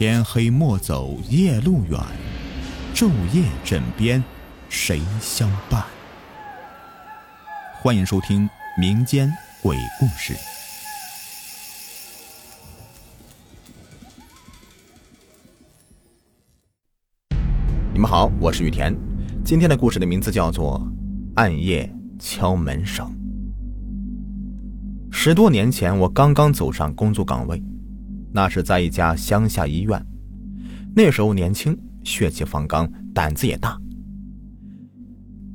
天黑莫走夜路远，昼夜枕边谁相伴？欢迎收听民间鬼故事。你们好，我是雨田。今天的故事的名字叫做《暗夜敲门声》。十多年前，我刚刚走上工作岗位，那是在一家乡下医院。那时候年轻，血气方刚，胆子也大。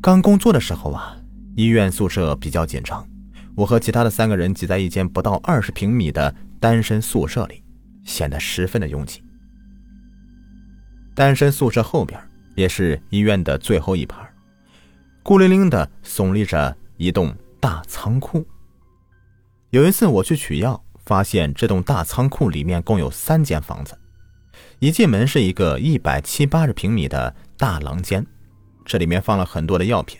刚工作的时候啊，医院宿舍比较紧张，我和其他的三个人挤在一间不到二十平米的单身宿舍里，显得十分的拥挤。单身宿舍后边也是医院的最后一排，孤零零的耸立着一栋大仓库。有一次我去取药，发现这栋大仓库里面共有三间房子。一进门是一个一百七八十平米的大廊间，这里面放了很多的药品。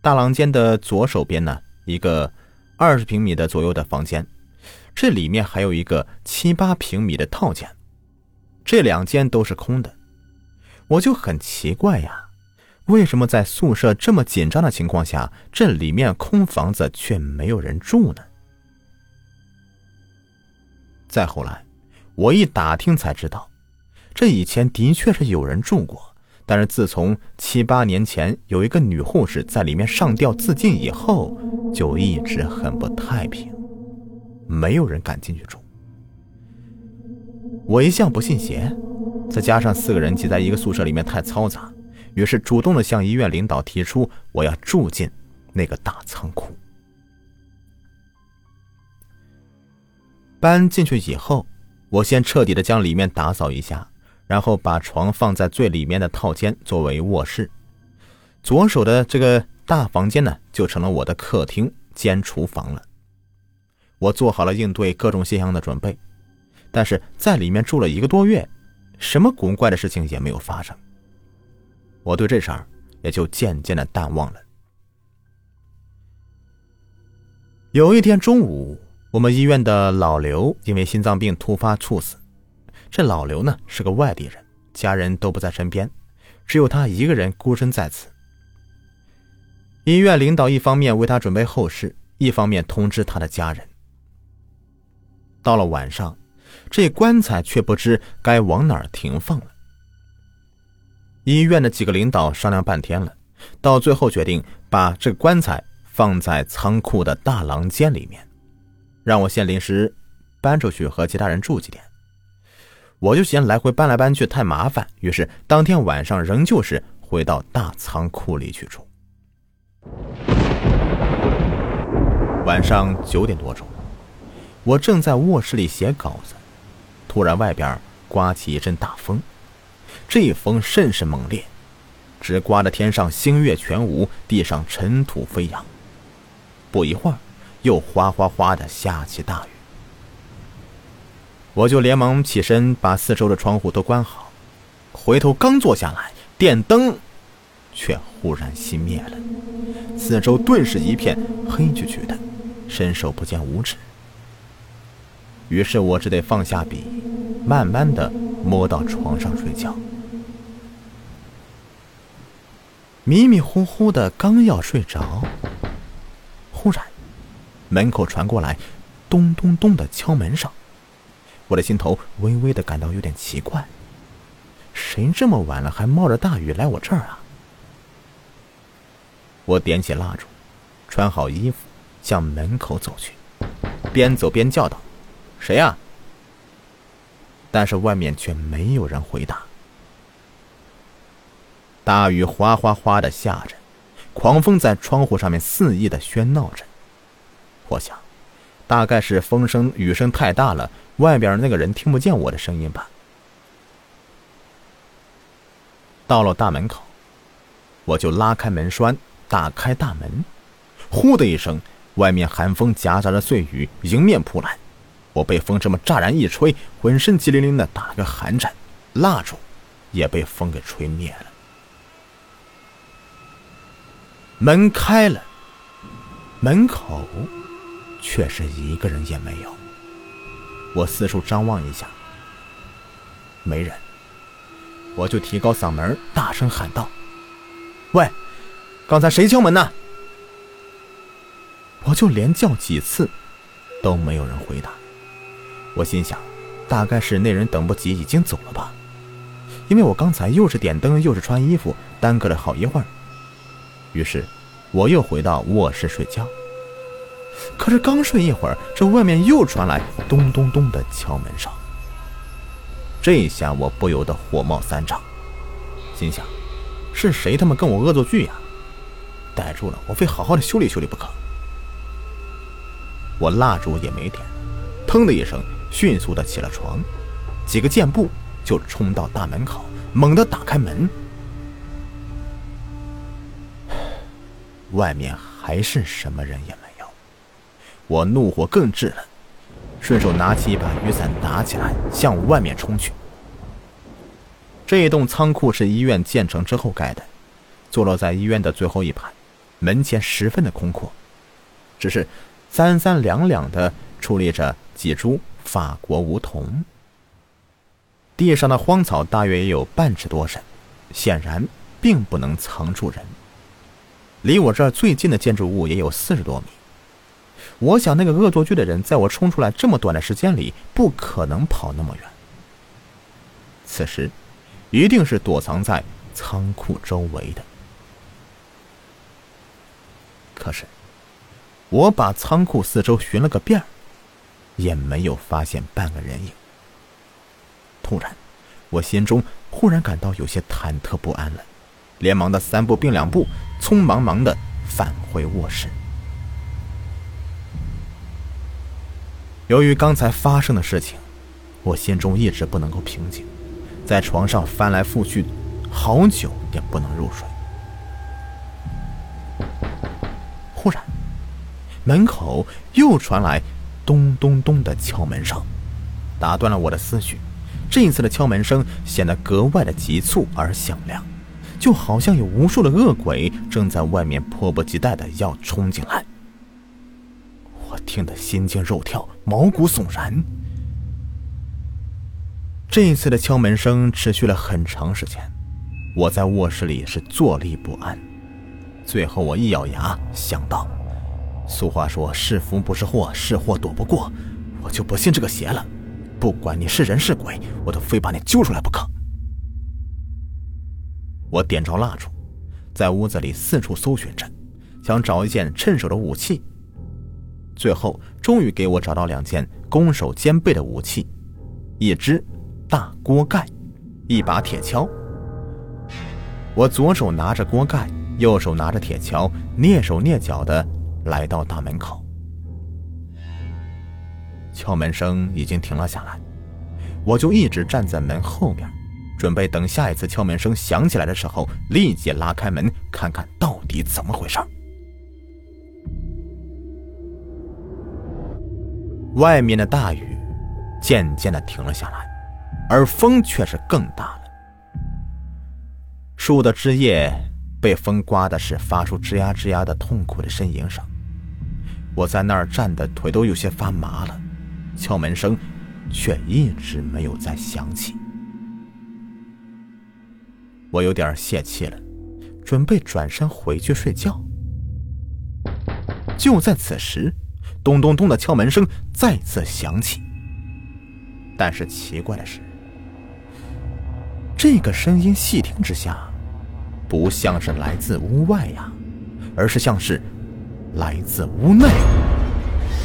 大廊间的左手边呢，一个二十平米的左右的房间，这里面还有一个七八平米的套间。这两间都是空的，我就很奇怪呀，为什么在宿舍这么紧张的情况下，这里面空房子却没有人住呢？再后来，我一打听才知道，这以前的确是有人住过，但是自从七八年前有一个女护士在里面上吊自尽以后，就一直很不太平，没有人敢进去住。我一向不信邪，再加上四个人挤在一个宿舍里面太嘈杂，于是主动的向医院领导提出我要住进那个大仓库。搬进去以后，我先彻底的将里面打扫一下，然后把床放在最里面的套间作为卧室，左手的这个大房间呢就成了我的客厅兼厨房了。我做好了应对各种现象的准备。但是在里面住了一个多月，什么古怪的事情也没有发生。我对这事儿也就渐渐的淡忘了。有一天中午，我们医院的老刘因为心脏病突发猝死。这老刘呢是个外地人，家人都不在身边，只有他一个人孤身在此。医院领导一方面为他准备后事，一方面通知他的家人。到了晚上。这棺材却不知该往哪儿停放了。医院的几个领导商量半天了，到最后决定把这棺材放在仓库的大廊间里面，让我先临时搬出去和其他人住几天。我就嫌来回搬来搬去太麻烦，于是当天晚上仍旧是回到大仓库里去住。晚上九点多钟，我正在卧室里写稿子。突然，外边刮起一阵大风，这风甚是猛烈，直刮得天上星月全无，地上尘土飞扬。不一会儿，又哗哗哗的下起大雨。我就连忙起身，把四周的窗户都关好。回头刚坐下来，电灯却忽然熄灭了，四周顿时一片黑黢黢的，伸手不见五指。于是我只得放下笔，慢慢的摸到床上睡觉。迷迷糊糊的，刚要睡着，门口传过来咚咚咚的敲门声，我的心头微微的感到有点奇怪，谁这么晚了还冒着大雨来我这儿啊？我点起蜡烛，穿好衣服，向门口走去，边走边叫道。谁呀？但是外面却没有人回答。大雨哗哗哗的下着，狂风在窗户上面肆意的喧闹着。我想，大概是风声雨声太大了，外边那个人听不见我的声音吧。到了大门口，我就拉开门栓，打开大门。呼的一声，外面寒风夹杂着碎雨迎面扑来。我被风这么乍然一吹，浑身激灵灵的打了个寒颤，蜡烛也被风给吹灭了。门开了，门口却是一个人也没有。我四处张望一下，没人，我就提高嗓门，大声喊道：“喂，刚才谁敲门呢？”我就连叫几次，都没有人回答。我心想，大概是那人等不及，已经走了吧。因为我刚才又是点灯又是穿衣服，耽搁了好一会儿。于是，我又回到卧室睡觉。可是刚睡一会儿，这外面又传来咚咚咚的敲门声。这下我不由得火冒三丈，心想：是谁他妈跟我恶作剧呀？逮住了，我非好好的修理修理不可。我蜡烛也没点，腾的一声，迅速的起了床，几个箭步就冲到大门口，猛地打开门。外面还是什么人也没，我怒火更炽了，顺手拿起一把雨伞打起来，向外面冲去。这一栋仓库是医院建成之后盖的，坐落在医院的最后一排，门前十分的空阔，只是。三三两两的矗立着几株法国梧桐，地上的荒草大约也有半尺多深，显然并不能藏住人。离我这儿最近的建筑物也有四十多米，我想那个恶作剧的人在我冲出来这么短的时间里，不可能跑那么远。此时，一定是躲藏在仓库周围的。可是。我把仓库四周寻了个遍也没有发现半个人影。突然，我心中忽然感到有些忐忑不安了，连忙的三步并两步，匆忙忙的返回卧室。由于刚才发生的事情，我心中一直不能够平静，在床上翻来覆去，好久也不能入睡。忽然。门口又传来咚咚咚的敲门声，打断了我的思绪。这一次的敲门声显得格外的急促而响亮，就好像有无数的恶鬼正在外面迫不及待的要冲进来。听得心惊肉跳，毛骨悚然。这一次的敲门声持续了很长时间，我在卧室里是坐立不安。最后，我一咬牙，想到。俗话说：“是福不是祸，是祸躲不过。”我就不信这个邪了。不管你是人是鬼，我都非把你揪出来不可。我点着蜡烛，在屋子里四处搜寻着，想找一件趁手的武器。最后，终于给我找到两件攻守兼备的武器：一只大锅盖，一把铁锹。我左手拿着锅盖，右手拿着铁锹，蹑手蹑脚的。来到大门口，敲门声已经停了下来，我就一直站在门后面，准备等下一次敲门声响起来的时候，立即拉开门看看到底怎么回事。外面的大雨渐渐的停了下来，而风却是更大了，树的枝叶被风刮的是发出吱呀吱呀的痛苦的呻吟声。我在那儿站的腿都有些发麻了，敲门声却一直没有再响起。我有点泄气了，准备转身回去睡觉。就在此时，咚咚咚的敲门声再次响起。但是奇怪的是，这个声音细听之下，不像是来自屋外呀，而是像是……来自屋内，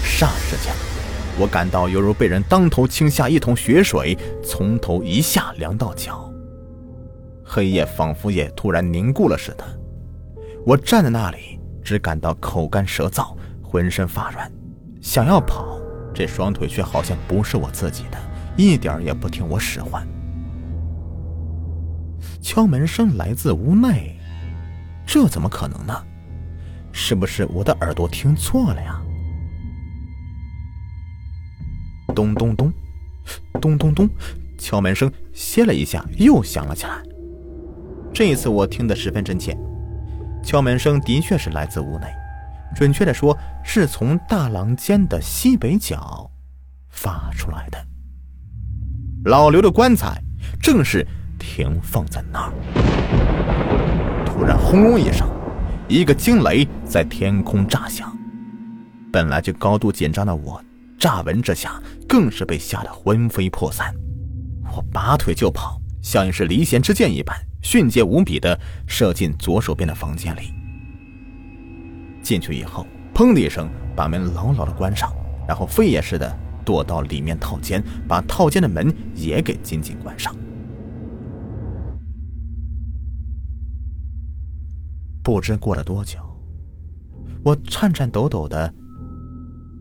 霎时间，我感到犹如被人当头倾下一桶血水，从头一下凉到脚。黑夜仿佛也突然凝固了似的。我站在那里，只感到口干舌燥，浑身发软，想要跑，这双腿却好像不是我自己的，一点也不听我使唤。敲门声来自屋内，这怎么可能呢？是不是我的耳朵听错了呀？咚咚咚，咚咚咚，敲门声歇了一下，又响了起来。这一次我听得十分真切，敲门声的确是来自屋内，准确的说，是从大廊间的西北角发出来的。老刘的棺材正是停放在那儿。突然，轰隆一声，一个惊雷在天空炸响。本来就高度紧张的我，乍闻之下更是被吓得魂飞魄散。我拔腿就跑，像是离弦之箭一般，迅捷无比的射进左手边的房间里。进去以后，砰的一声把门牢牢的关上，然后飞也似的躲到里面套间，把套间的门也给紧紧关上。不知过了多久，我颤颤抖抖的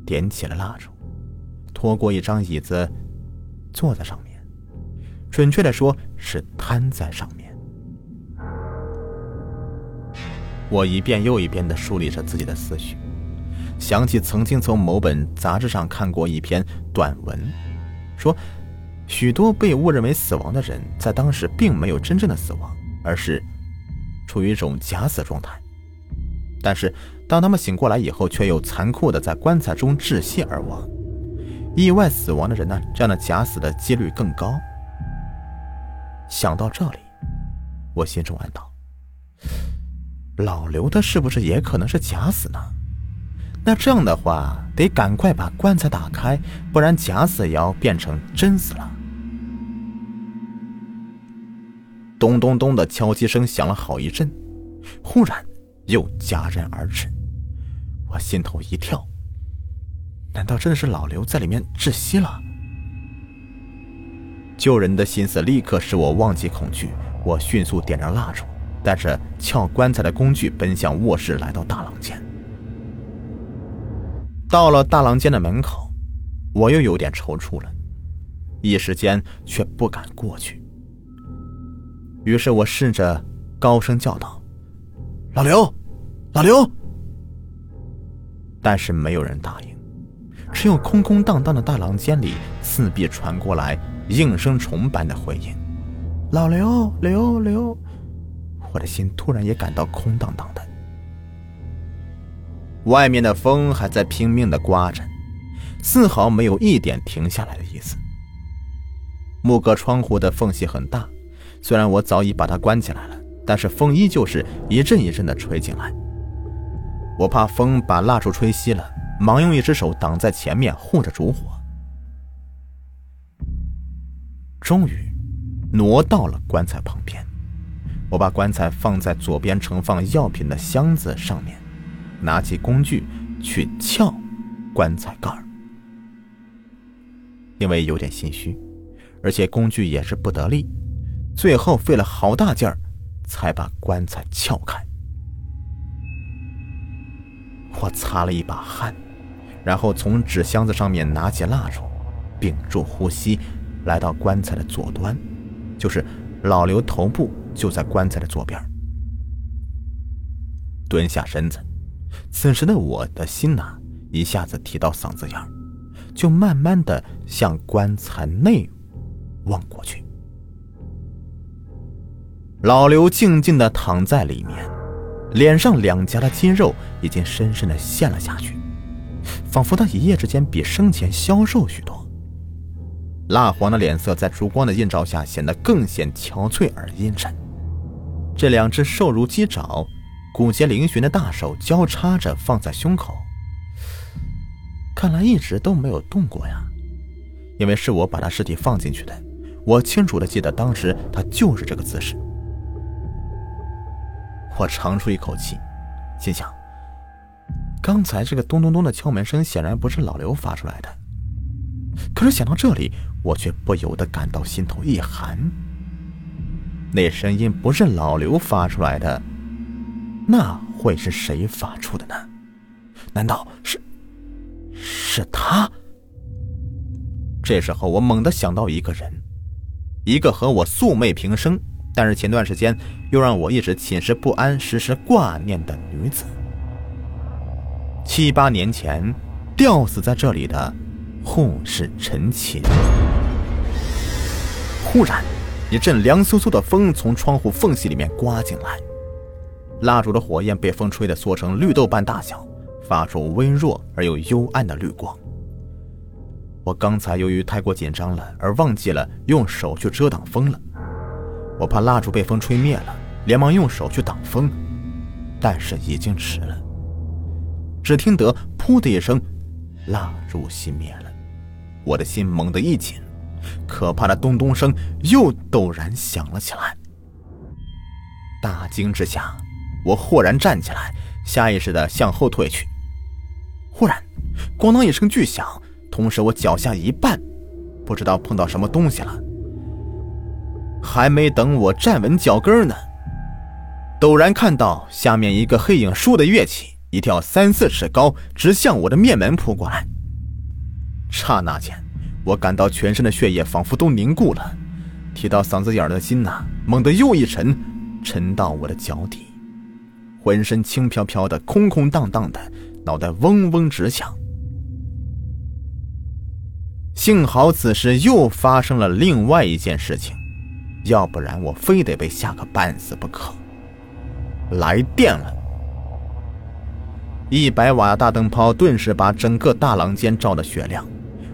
点起了蜡烛，拖过一张椅子，坐在上面，准确的说是瘫在上面。我一遍又一遍的梳理着自己的思绪，想起曾经从某本杂志上看过一篇短文，说许多被误认为死亡的人在当时并没有真正的死亡，而是处于一种假死状态。但是当他们醒过来以后，却又残酷的在棺材中窒息而亡。意外死亡的人呢，这样的假死的几率更高。想到这里，我心中暗道。老刘他是不是也可能是假死呢？那这样的话，得赶快把棺材打开，不然假死也要变成真死了。咚咚咚的敲击声响了好一阵，忽然又戛然而止。我心头一跳，难道真的是老刘在里面窒息了？救人的心思立刻使我忘记恐惧，我迅速点着蜡烛。带着撬棺材的工具奔向卧室，来到大廊间。到了大廊间的门口，我又有点踌躇了，一时间却不敢过去。于是我试着高声叫道：“老刘，老刘！”但是没有人答应，只有空空荡荡的大廊间里四壁传过来应声虫般的回音：“老刘，刘刘。”我的心突然也感到空荡荡的。外面的风还在拼命的刮着，丝毫没有一点停下来的意思。木格窗户的缝隙很大，虽然我早已把它关起来了，但是风依旧是一阵一阵的吹进来。我怕风把蜡烛吹熄了，忙用一只手挡在前面护着烛火。终于，挪到了棺材旁边。我把棺材放在左边盛放药品的箱子上面，拿起工具去撬棺材盖儿。因为有点心虚，而且工具也是不得力，最后费了好大劲儿才把棺材撬开。我擦了一把汗，然后从纸箱子上面拿起蜡烛，屏住呼吸，来到棺材的左端，就是老刘头部。就在棺材的左边，蹲下身子。此时的我的心呐，一下子提到嗓子眼儿，就慢慢的向棺材内望过去。老刘静静的躺在里面，脸上两颊的肌肉已经深深的陷了下去，仿佛他一夜之间比生前消瘦许多。蜡黄的脸色在烛光的映照下显得更显憔悴而阴沉。这两只瘦如鸡爪、骨节嶙峋的大手交叉着放在胸口，看来一直都没有动过呀。因为是我把他尸体放进去的，我清楚的记得当时他就是这个姿势。我长出一口气，心想：刚才这个咚咚咚的敲门声显然不是老刘发出来的。可是想到这里，我却不由得感到心头一寒。那声音不是老刘发出来的，那会是谁发出的呢？难道是是他？这时候我猛地想到一个人，一个和我素昧平生，但是前段时间又让我一直寝食不安、时时挂念的女子。七八年前吊死在这里的护士陈琴。忽然。一阵凉飕飕的风从窗户缝隙里面刮进来，蜡烛的火焰被风吹得缩成绿豆般大小，发出微弱而又幽暗的绿光。我刚才由于太过紧张了，而忘记了用手去遮挡风了，我怕蜡烛被风吹灭了，连忙用手去挡风，但是已经迟了。只听得“噗”的一声，蜡烛熄灭了，我的心猛地一紧，可怕的咚咚声又陡然响了起来。大惊之下，我豁然站起来，下意识的向后退去。忽然，咣当一声巨响，同时我脚下一绊，不知道碰到什么东西了。还没等我站稳脚跟呢，陡然看到下面一个黑影倏地跃起，一跳三四尺高，直向我的面门扑过来。刹那间，我感到全身的血液仿佛都凝固了，提到嗓子眼的心呐，猛地又一沉，沉到我的脚底，浑身轻飘飘的，空空荡荡的，脑袋嗡嗡直响。幸好此时又发生了另外一件事情。要不然我非得被吓个半死不可。来电了，一百瓦大灯泡顿时把整个大廊间照得雪亮。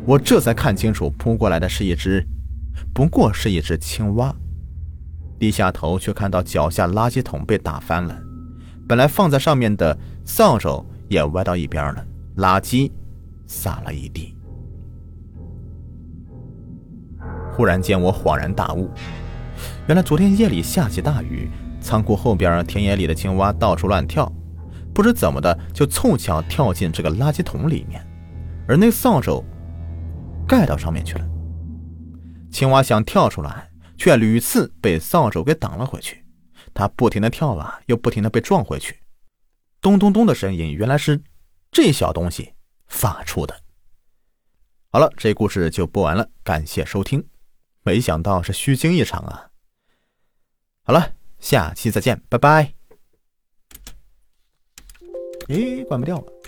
我这才看清楚，扑过来的是一只，不过是一只青蛙。低下头，却看到脚下垃圾桶被打翻了，本来放在上面的扫帚也歪到一边了，垃圾撒了一地。忽然间，我恍然大悟。原来昨天夜里下起大雨，仓库后边田野里的青蛙到处乱跳，不知怎么的就凑巧跳进这个垃圾桶里面，而那扫帚盖到上面去了。青蛙想跳出来，却屡次被扫帚给挡了回去。它不停的跳啊，又不停的被撞回去，咚咚咚的声音原来是这小东西发出的。好了，这故事就播完了，感谢收听。没想到是虚惊一场啊！好了，下期再见，拜拜。咦，关不掉了。